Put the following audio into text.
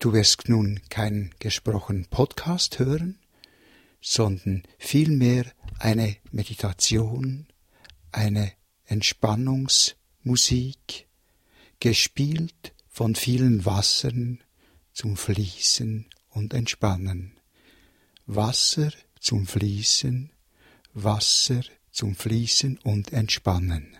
Du wirst nun keinen gesprochenen Podcast hören, sondern vielmehr eine Meditation, eine Entspannungsmusik, gespielt von vielen Wassern zum Fließen und Entspannen. Wasser zum Fließen, Wasser zum Fließen und Entspannen.